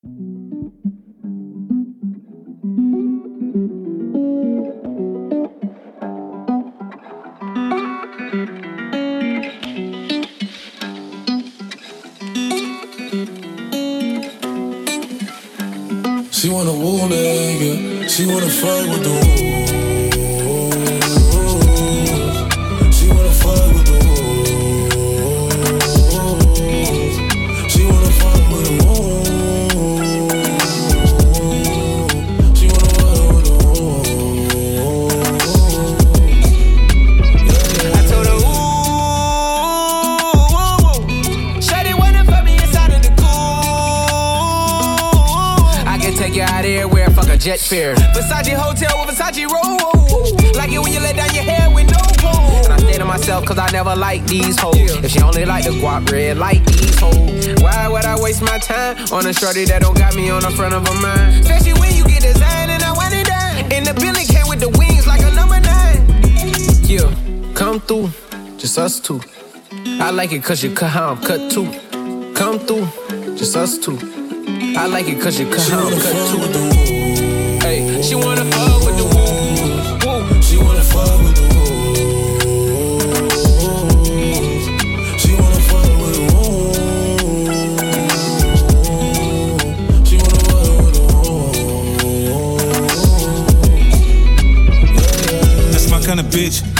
She wanna woo nigga, she wanna fight with the woo. Red, like these hoes. Why would I waste my time on a shorty that don't got me on the front of a mind? Especially when you get designed and I want it done. And the building came with the wings like a number nine. Yeah, come through, just us two. I like it cause you cut how I'm cut too. Come through, just us two. I like it cause you cut how I'm cut too. Hey, she wanna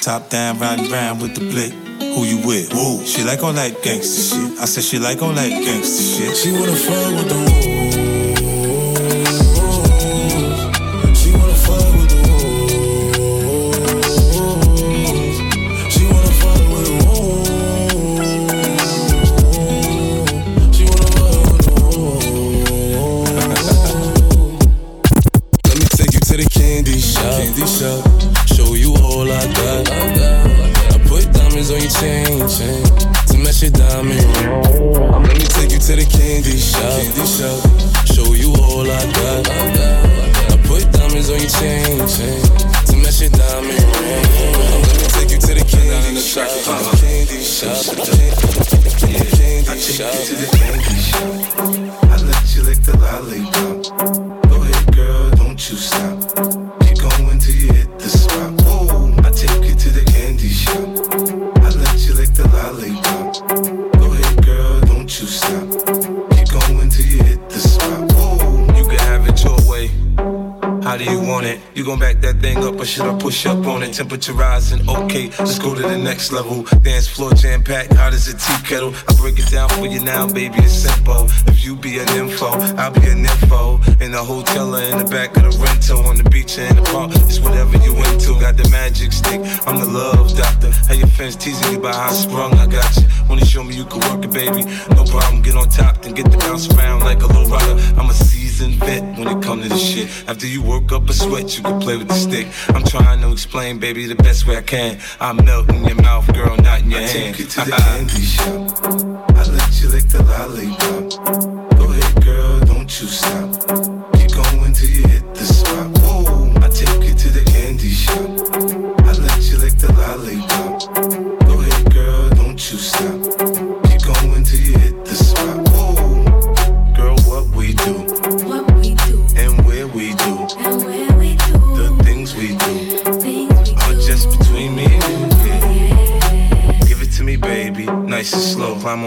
Top down, riding round with the blick. Who you with? Woo. She like all that gangsta shit. I said she like all that gangsta shit. She wanna fuck with the woo. temperature rising. Okay, let's go to the next level. Dance floor jam packed, hot as a tea kettle. I break it down for you now, baby. It's simple. You be an info, I'll be an info. In the hotel or in the back of the rental, on the beach or in the park, it's whatever you into. Got the magic stick, I'm the love doctor. How your fans teasing you about how I sprung, I got you. Wanna show me you can work it, baby? No problem, get on top, then get the bounce around like a little rider. I'm a seasoned vet when it comes to this shit. After you work up a sweat, you can play with the stick. I'm trying to explain, baby, the best way I can. I'm melting your mouth, girl, not in your I hand. Take you to the candy shop. I let you lick the lollipop. You stop.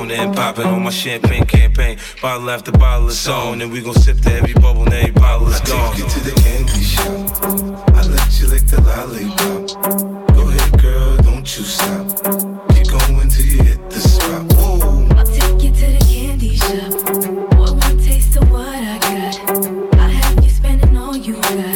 zone and popping on my champagne campaign. Bottle after bottle is on, and we gon' sip the every bubble and every bottle is gone. I take you to the candy shop. I let you lick the lollipop. Go ahead, girl, don't you stop. Keep going till you hit the spot. Whoa. I'll take you to the candy shop. One more taste of what I got. I'll have you spending all you got.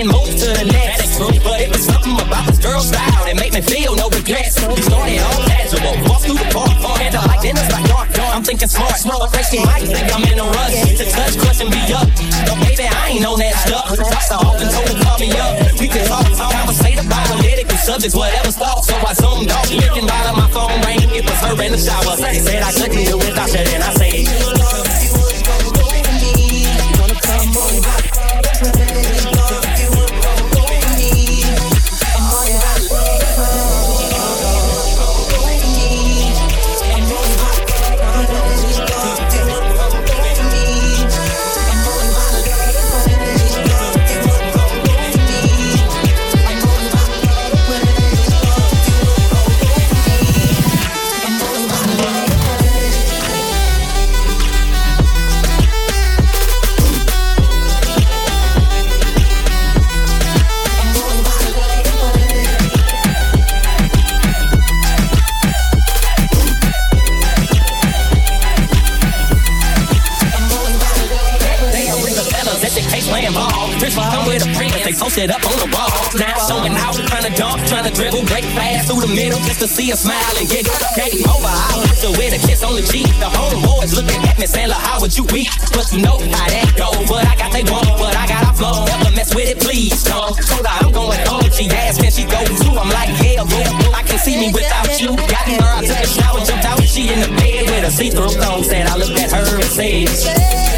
and move to the next. Proof, but it was something about this girl's style that made me feel no regrets. We started all casual, walked through the park, on had to like dinners like dark. I'm thinking smart, smart, like she might think I'm in a rush. To touch, crush, and be up. But baby, I ain't on that stuff. I saw off and told call me up. We could talk, talk, conversate about political subjects, whatever's thought. So I zoomed off, looking bottom, my phone rang. It was her in the shower. Said I couldn't do without you, then I say. Posted up on the wall. Now showing out, trying to dunk, trying to dribble, break fast through the middle just to see a smile and get game over. I lift her with a kiss on the cheek. The homeboys looking at me saying, how would you eat? But you know how that go. But I got they want, but I got a flow. Never mess with it, please, don't. Told her I'm going home. She asked, can she go too? I'm like, yeah, yeah. I can see me without you. Got her I to the shower, jumped out. She in the bed with a see-through thong. Said I looked at her and said.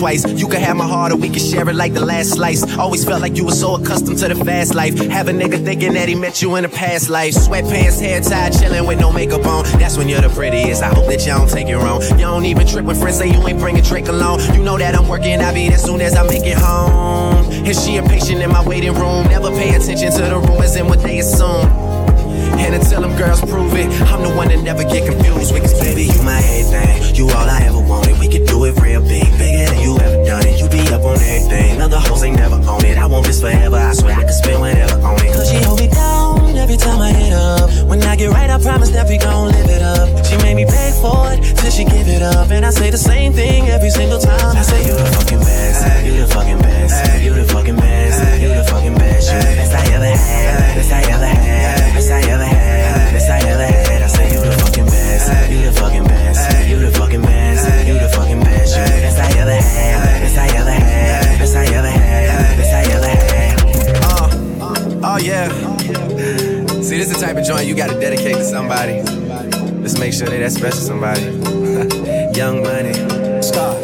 Twice. You can have my heart or we can share it like the last slice. Always felt like you were so accustomed to the fast life. Have a nigga thinking that he met you in a past life. Sweatpants, hair tied, chilling with no makeup on. That's when you're the prettiest. I hope that you don't take it wrong. You don't even trip when friends say you ain't bringing drink along. You know that I'm working, I'll be there soon as I make it home. Is she impatient in my waiting room. Never pay attention to the rumors and what they assume. And until them girls prove it, I'm the one that never get confused with. Cause baby, you my everything. You all I ever wanted. We could do it real big, bigger than you ever done it. You be up on everything. Other hoes ain't never on it. I want this forever. I swear I can spend whatever on it. Cause she hold me down every time I hit up. When I get right, I promise that we gon' live it up. She made me beg for it till she give it up. And I say the same thing every single time. I say, You the fucking best, you the fucking best, you the fucking best, you the fucking best, you the best I ever had, best I ever had, best I ever had, best I ever had. I say, You the fucking best, you the fucking best, you the fucking best, you the fucking best, you the best I ever had, best I ever had, best I ever had, best I ever had. Uh, uh, oh, yeah. See, this the type of joint you gotta dedicate to somebody. Let's make sure they that special somebody. Young money. Star.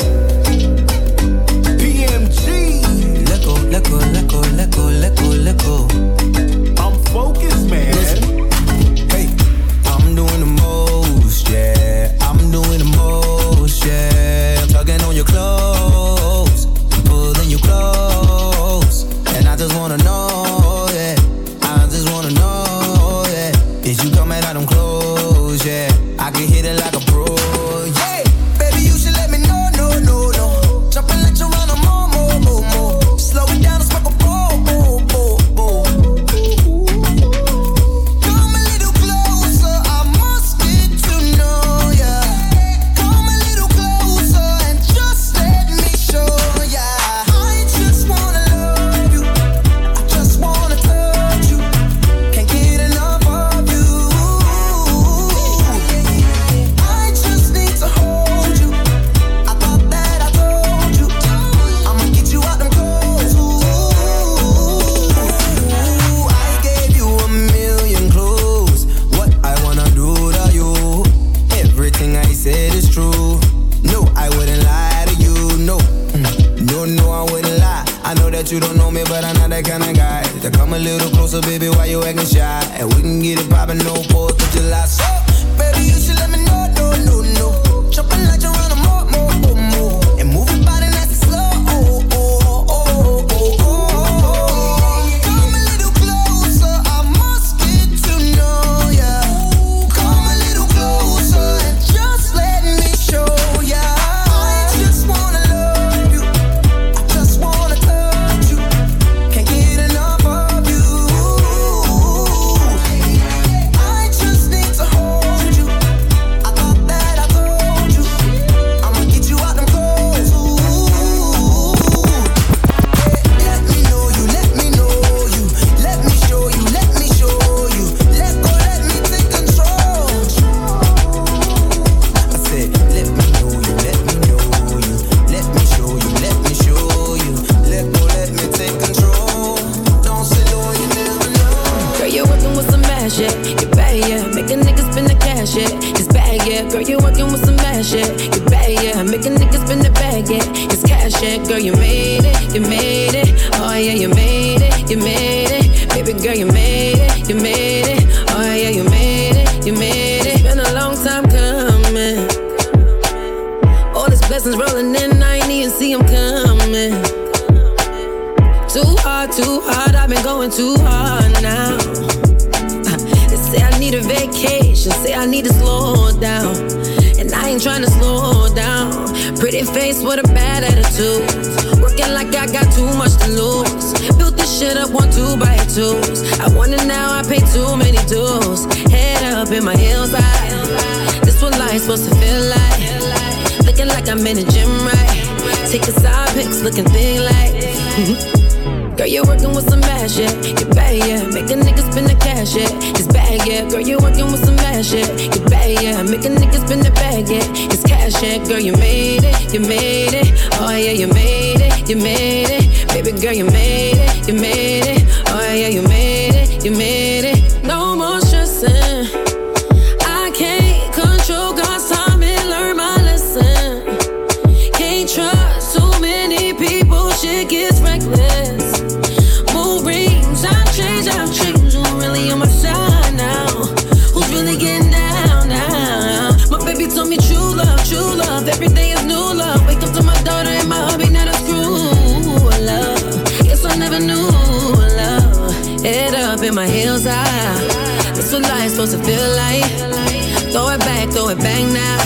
Girl, you made it, you made it. Oh, yeah, you made it, you made it. Baby girl, you made it, you made it. Oh, yeah, you made it, you made it. Been a long time coming. All these blessings rolling in, I ain't even see them coming. Too hard, too hard, I've been going too hard now. Uh, they say I need a vacation, say I need to slow down. And I ain't trying to slow. Pretty face with a bad attitude. Working like I got too much to lose. Built this shit up one, two by twos. I it now, I pay too many dues. Head up in my heels high. This what life's supposed to feel like. Looking like I'm in a gym, right? Taking side pics, looking thing like. Girl, you're working with some ass, yeah. You're bad, yeah. Make a nigga spend the cash, yeah. It's bad, yeah. Girl, you're working with some ass, yeah. You're bad, yeah. Make a nigga spend the bag, yeah. It's cash, yeah. Girl, you made it, you made it. Oh, yeah, you made it, you made it. Baby girl, you made it, you made it. Oh, yeah, you made it, you made it. Head up in my heels ah. high. That's what life's supposed to feel like. Throw it back, throw it back now.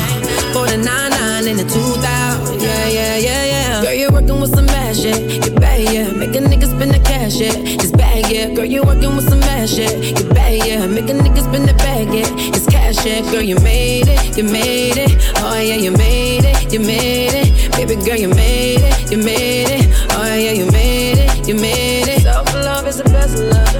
For the 99 and the 2000. Yeah, yeah, yeah, yeah. Girl, you're working with some ass, yeah. You're bad, yeah. Make a nigga spend the cash, yeah. It's bad, yeah. Girl, you're working with some ass, yeah. You're bad, yeah. Make a nigga spend the bag, yeah. It's cash, yeah. Girl, you made it, you made it. Oh, yeah, you made it, you made it. Baby girl, you made it, you made it. Oh, yeah, you made it, you made it. Is the best love.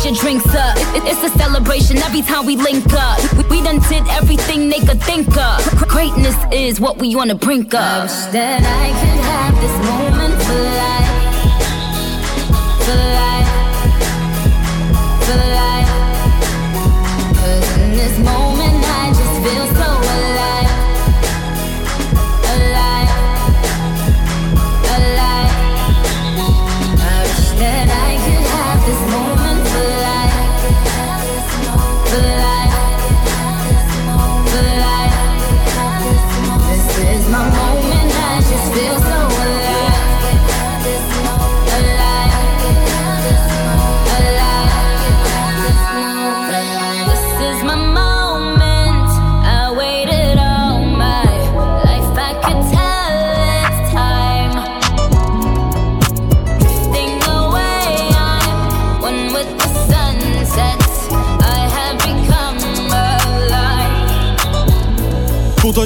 put your drinks up. It, it's a celebration every time we link up. We, we done did everything they could think of. Greatness is what we on the brink of. I wish that I could have this moment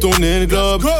Fais ton globe.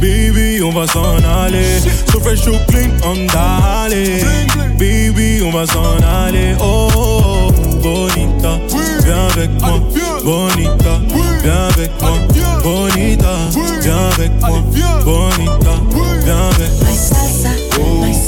Baby, on va s'en aller. So fresh, so clean, on d'aller. Baby, on va s'en aller. Oh, oh, oh, bonita, viens avec moi. Bonita, viens avec moi. Bonita, viens avec moi. Bonita, viens avec moi. My salsa, my salsa,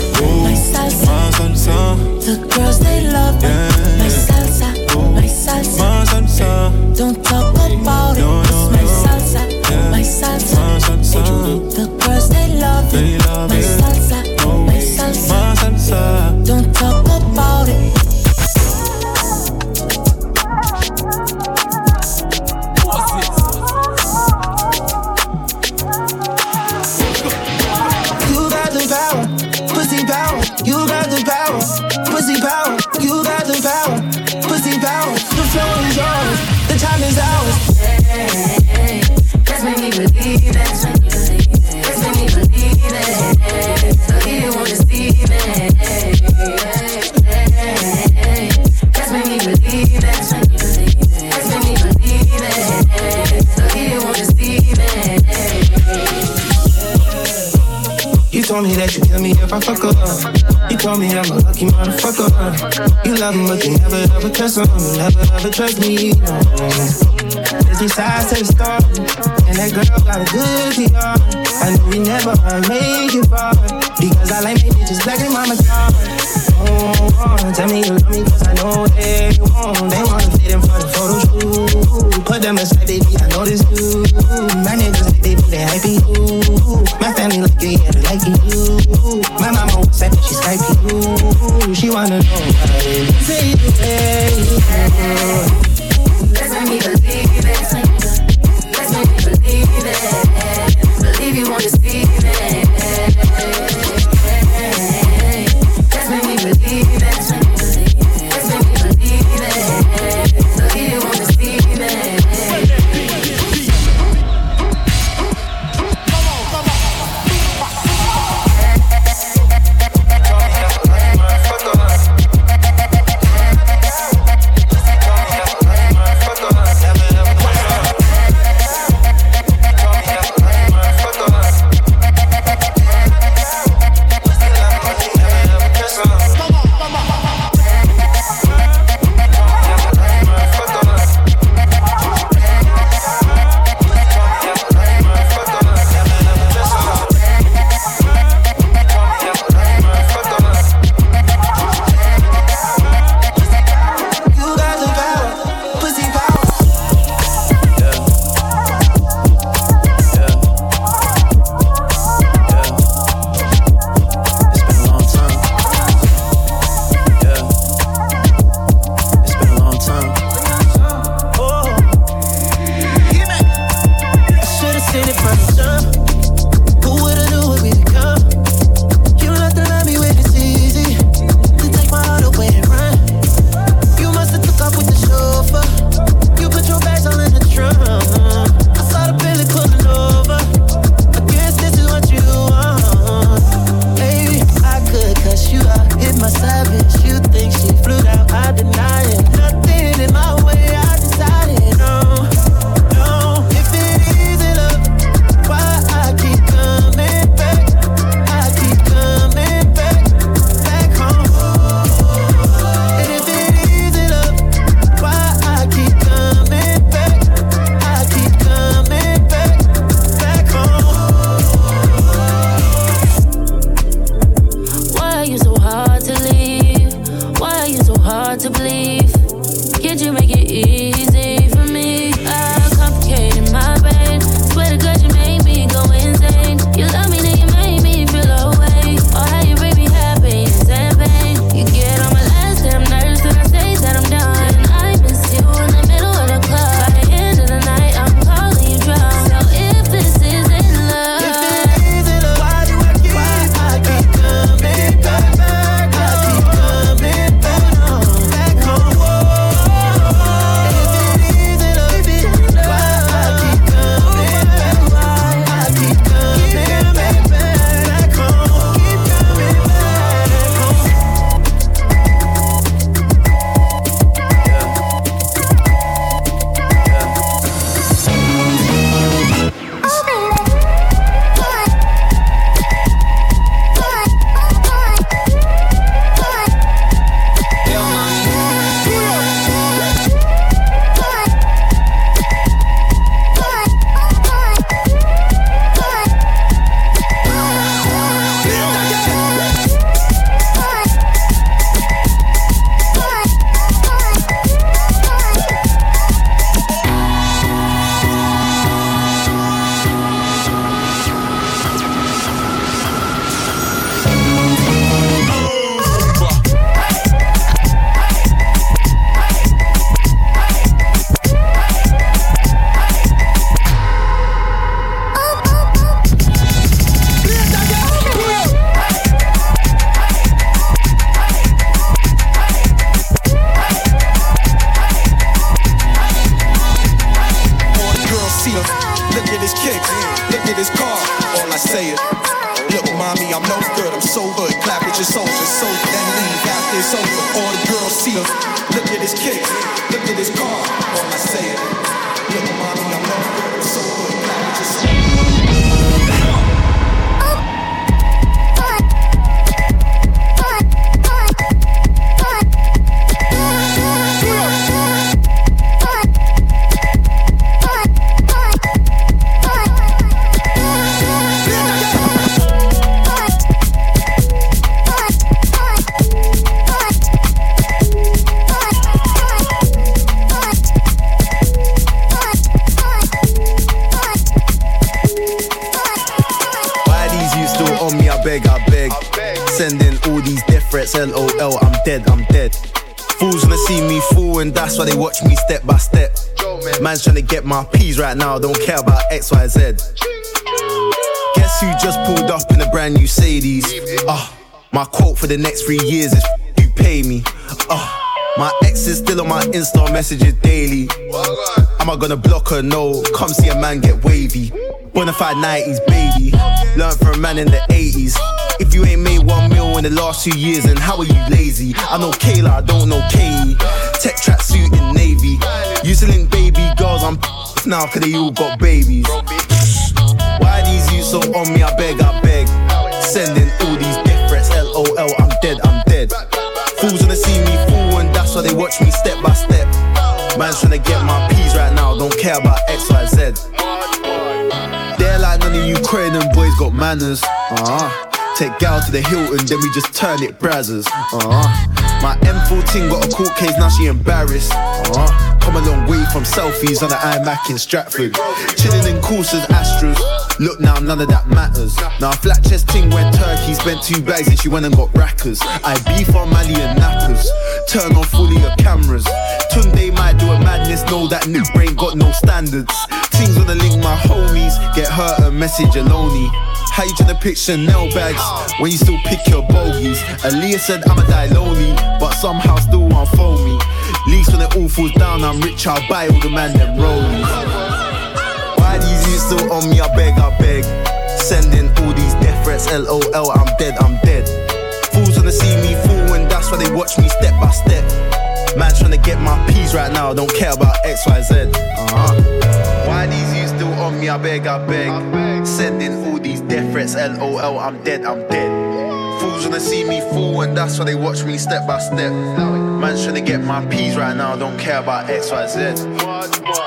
The girls they love me. Yeah. My salsa, my salsa, ma salsa, don't talk about it. told me that you kill me if I fuck up. You told me I'm a lucky motherfucker. You love him, but you never ever trust him. You never ever trust me. No. There's sides to the story, and that girl got a good PR. I know we never gonna make it far because I like me bitches black and mama dark. Oh, oh, tell me you love me, cause I know they won't. They want them just like they I know this you. My niggas like they be, they hype you. My family like you, yeah, they like you. My mama was like, she Skype you. She wanna know about it. Say you, hey. Let's make believe it. Let's make believe it. Believe you wanna speak. Fools wanna see me fall, and that's why they watch me step by step. Man's trying to get my P's right now, don't care about X, Y, Z. Guess who just pulled up in a brand new Sadie's? Ah, my quote for the next three years is you pay me. Ah. My ex is still on my Insta messages daily. Am I gonna block her? No. Come see a man get wavy. Bonafide 90s, baby. Learn from a man in the 80s. If you ain't made one mil in the last two years, then how are you lazy? I know Kayla, I don't know Kay. Tech track suit in Navy. Used to link baby girls, I'm now cause they all got babies. Why these you so on me? I beg, I beg. Sending all these death threats, LOL, I'm dead, I'm dead. Fools wanna see me why they watch me step by step. Man's trying to get my P's right now, don't care about X, Y, Z. They're like none of you Ukrainian boys got manners. Uh-huh. Take gal to the Hilton, then we just turn it brazzers. Uh-huh. My M14 got a court case, now she embarrassed. Uh-huh. Come a long way from selfies on the iMac in Stratford. Chilling in courses, Astros. Look now, none of that matters. Now, flat chest ting went turkey, spent two bags and she went and got rackers. I beef on Mali and nappers. Turn on fully your cameras. Tunde might do a madness, know that new brain got no standards. Things on the link, my homies. Get hurt a message alone. How you tryna pick Chanel bags when you still pick your bogeys? Aaliyah said I'ma die lonely, but somehow still won't me. Least when it all falls down, I'm rich, I'll buy all the man them rollies. Still on me? I beg, I beg. Sending all these death threats, LOL, I'm dead, I'm dead. Fools wanna see me fall, and that's why they watch me step by step. Man trying to get my P's right now, don't care about X, Y, Z. Uh-huh. Why these you still on me? I beg, I beg. Sending all these death threats, LOL, I'm dead, I'm dead. Fools wanna see me fall, and that's why they watch me step by step. Man's trying to get my P's right now, don't care about X, Y, Z.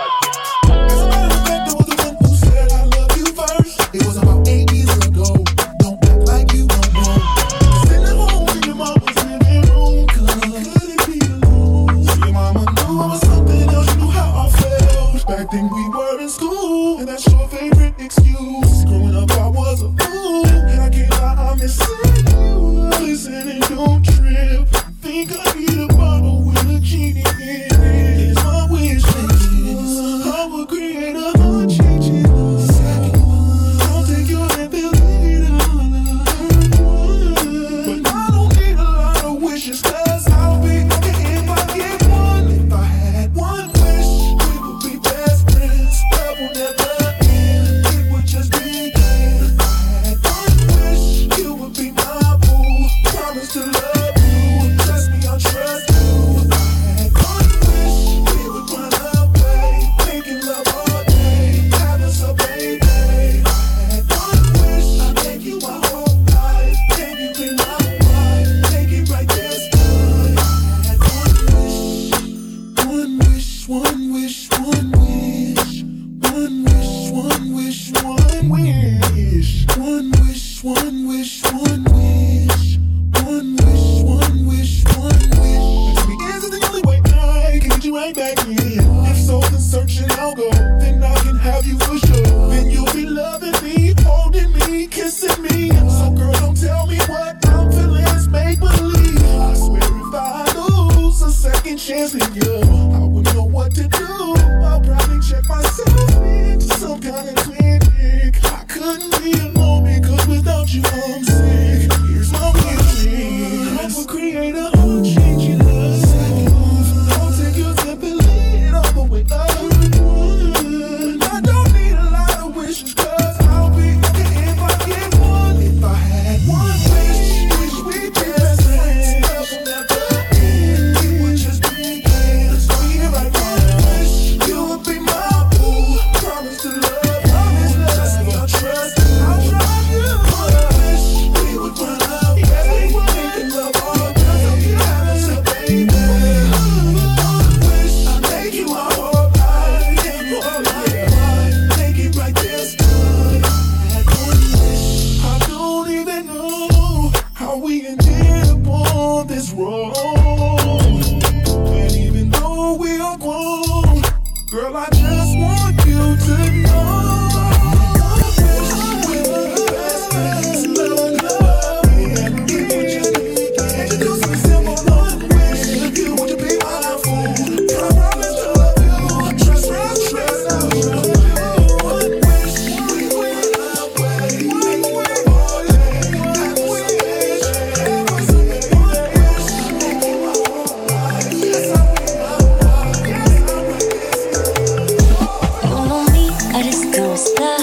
right back in? If so, then search and I'll go. Then I can have you for sure. Then you'll be loving me, holding me, kissing me. So, girl, don't tell me what I'm feeling is make believe. I swear, if I lose a second chance in you, wish that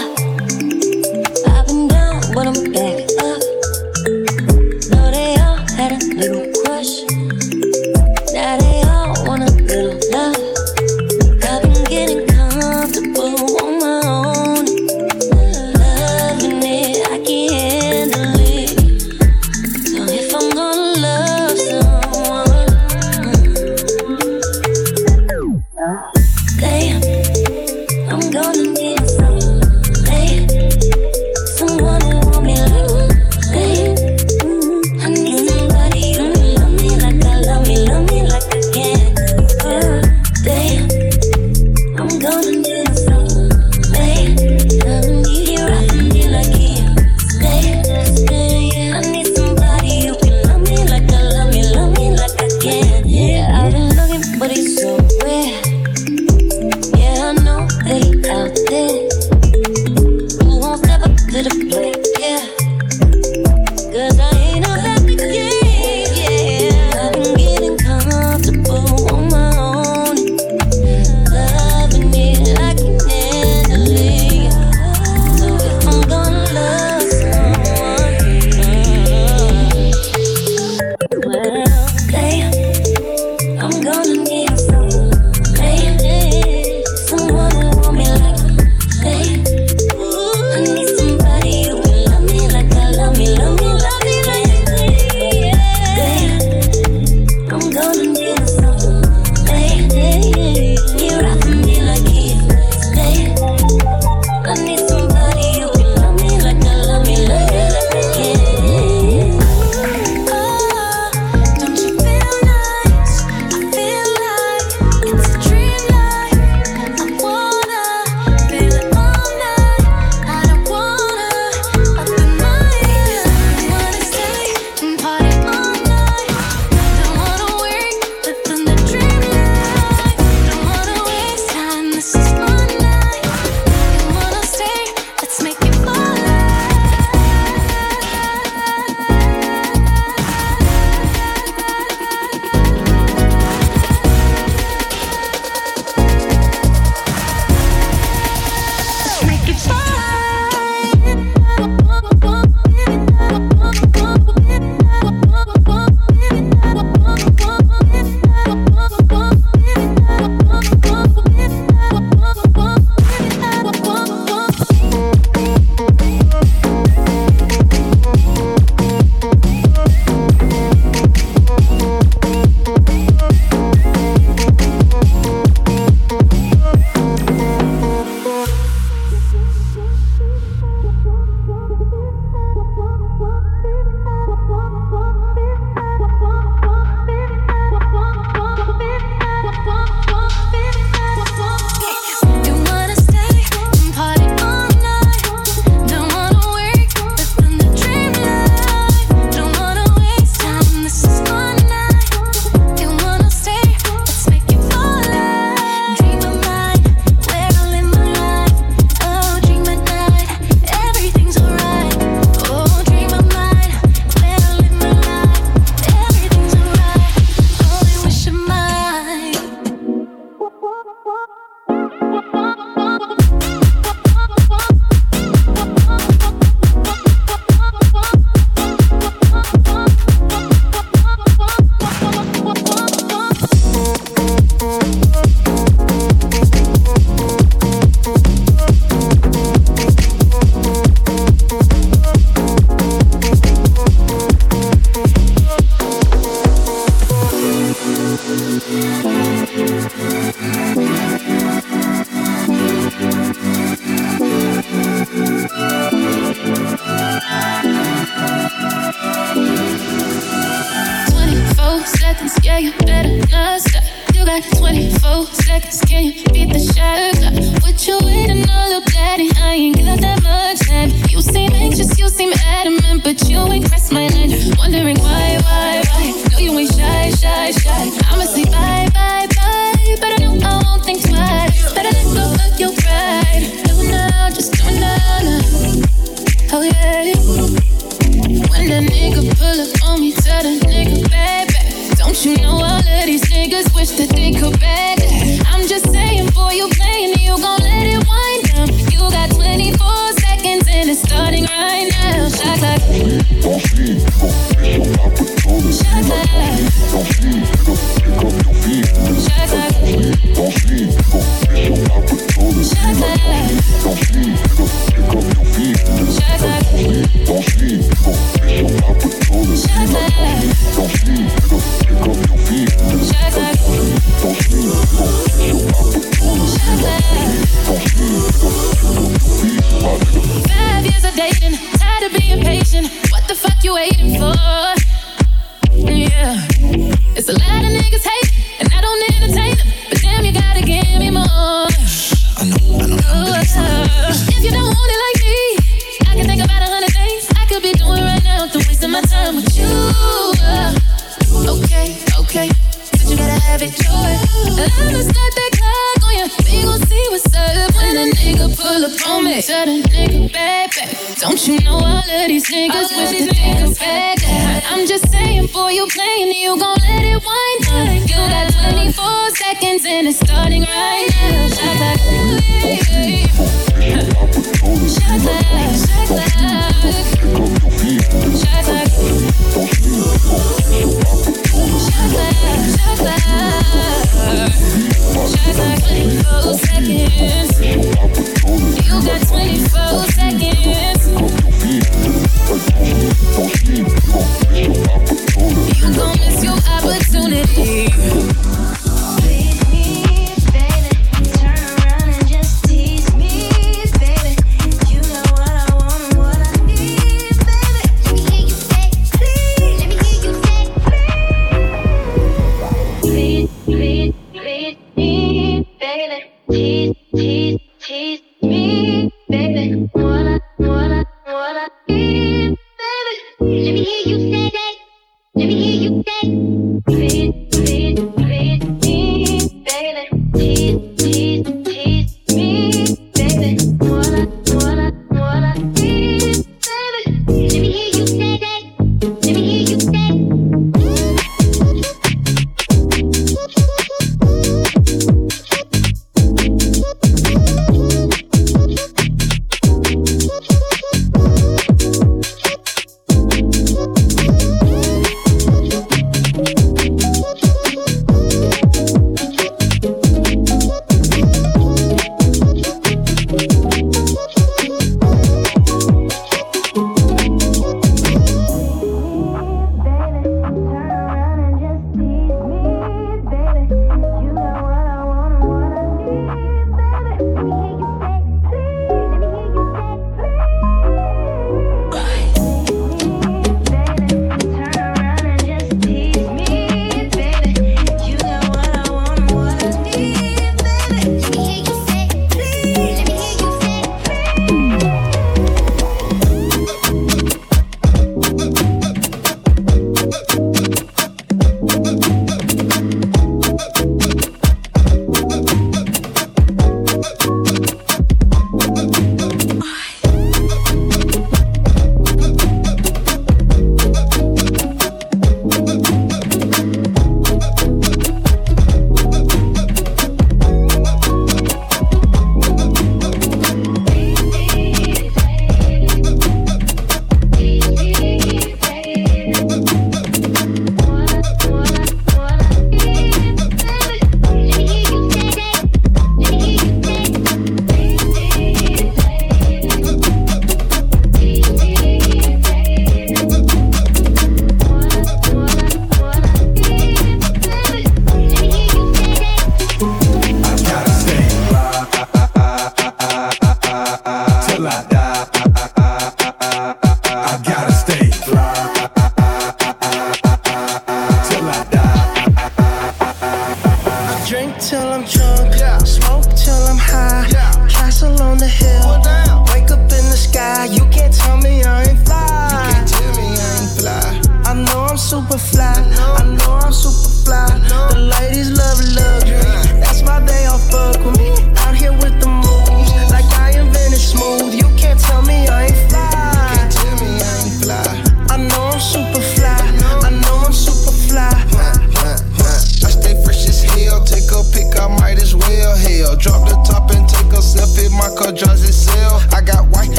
Till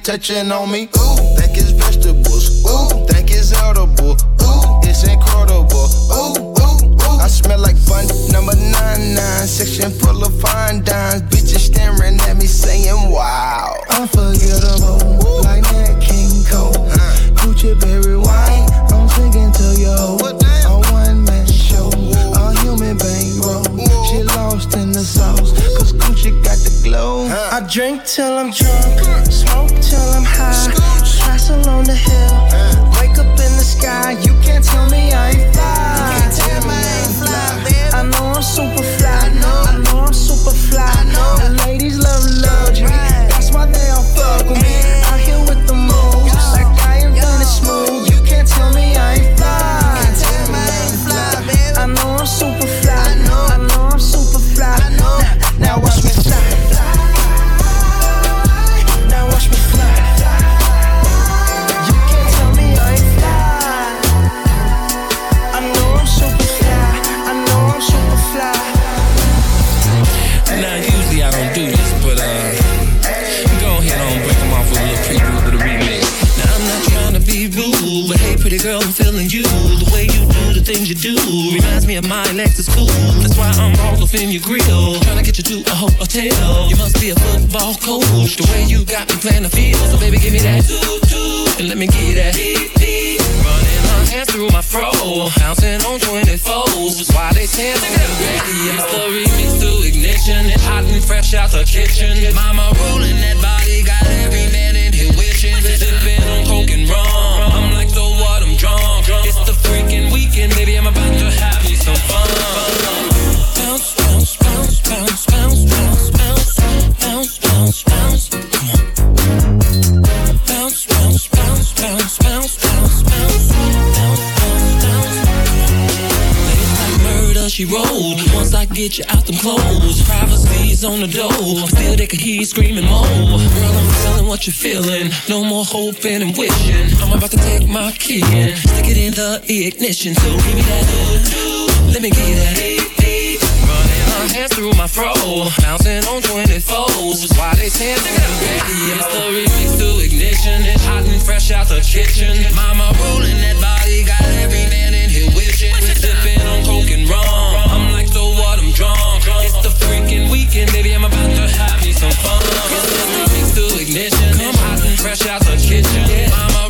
touching on me. Drink till I'm drunk, smoke till I'm high, castle on the hill. Wake up in the sky, you can't tell me I ain't my Lexus cool. That's why I'm all up in your grill, trying to get you to a hotel. You must be a football coach. The way you got me playing the field, so baby, give me that and let me get that. Running my hands through my fro, bouncing on 24s. Why they tell me I'm ready? It's the remix to ignition. It's hot and fresh out the kitchen. Mama rolling that body, got every man in here wishing. Sipping on coke and rum. I'm like, so what? I'm drunk. It's the freaking weekend, baby. I'm about she rolled. Once I get you out them clothes, privacy's on the door. Still they could hear you screaming more. Girl, I'm feeling what you're feeling. No more hoping and wishing. I'm about to take my key and stick it in the ignition. So give me that. Let me get that. Running my hands through my fro, bouncing on 24s. Why they I'm? It's the remix to ignition. It's hot and fresh out the kitchen. Mama rolling that body, got every man in here wishing. Sipping on coke and rum. I'm like, so what? I'm drunk. It's the freaking weekend, baby. I'm about to have me some fun. It's the remix to ignition. It's hot and fresh out the kitchen. Mama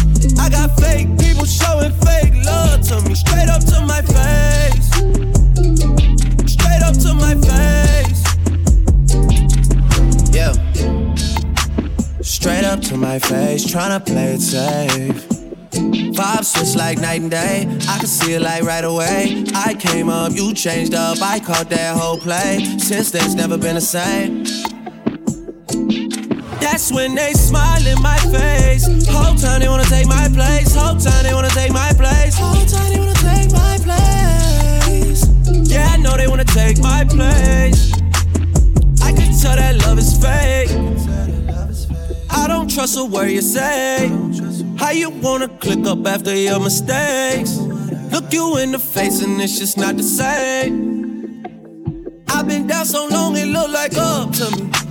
I got fake people showing fake love to me. Straight up to my face. Straight up to my face. Yeah. Straight up to my face, tryna play it safe. Vibe switch like night and day. I can see it like right away. I came up, you changed up. I caught that whole play. Since then, it's never been the same. That's when they smile in my face. Whole time they wanna take my place. Whole time they wanna take my place. Whole time they wanna take my place. Yeah, I know they wanna take my place. I can tell that love is fake. I don't trust a word you say. How you wanna click up after your mistakes? Look you in the face and it's just not the same. I've been down so long it look like up to me.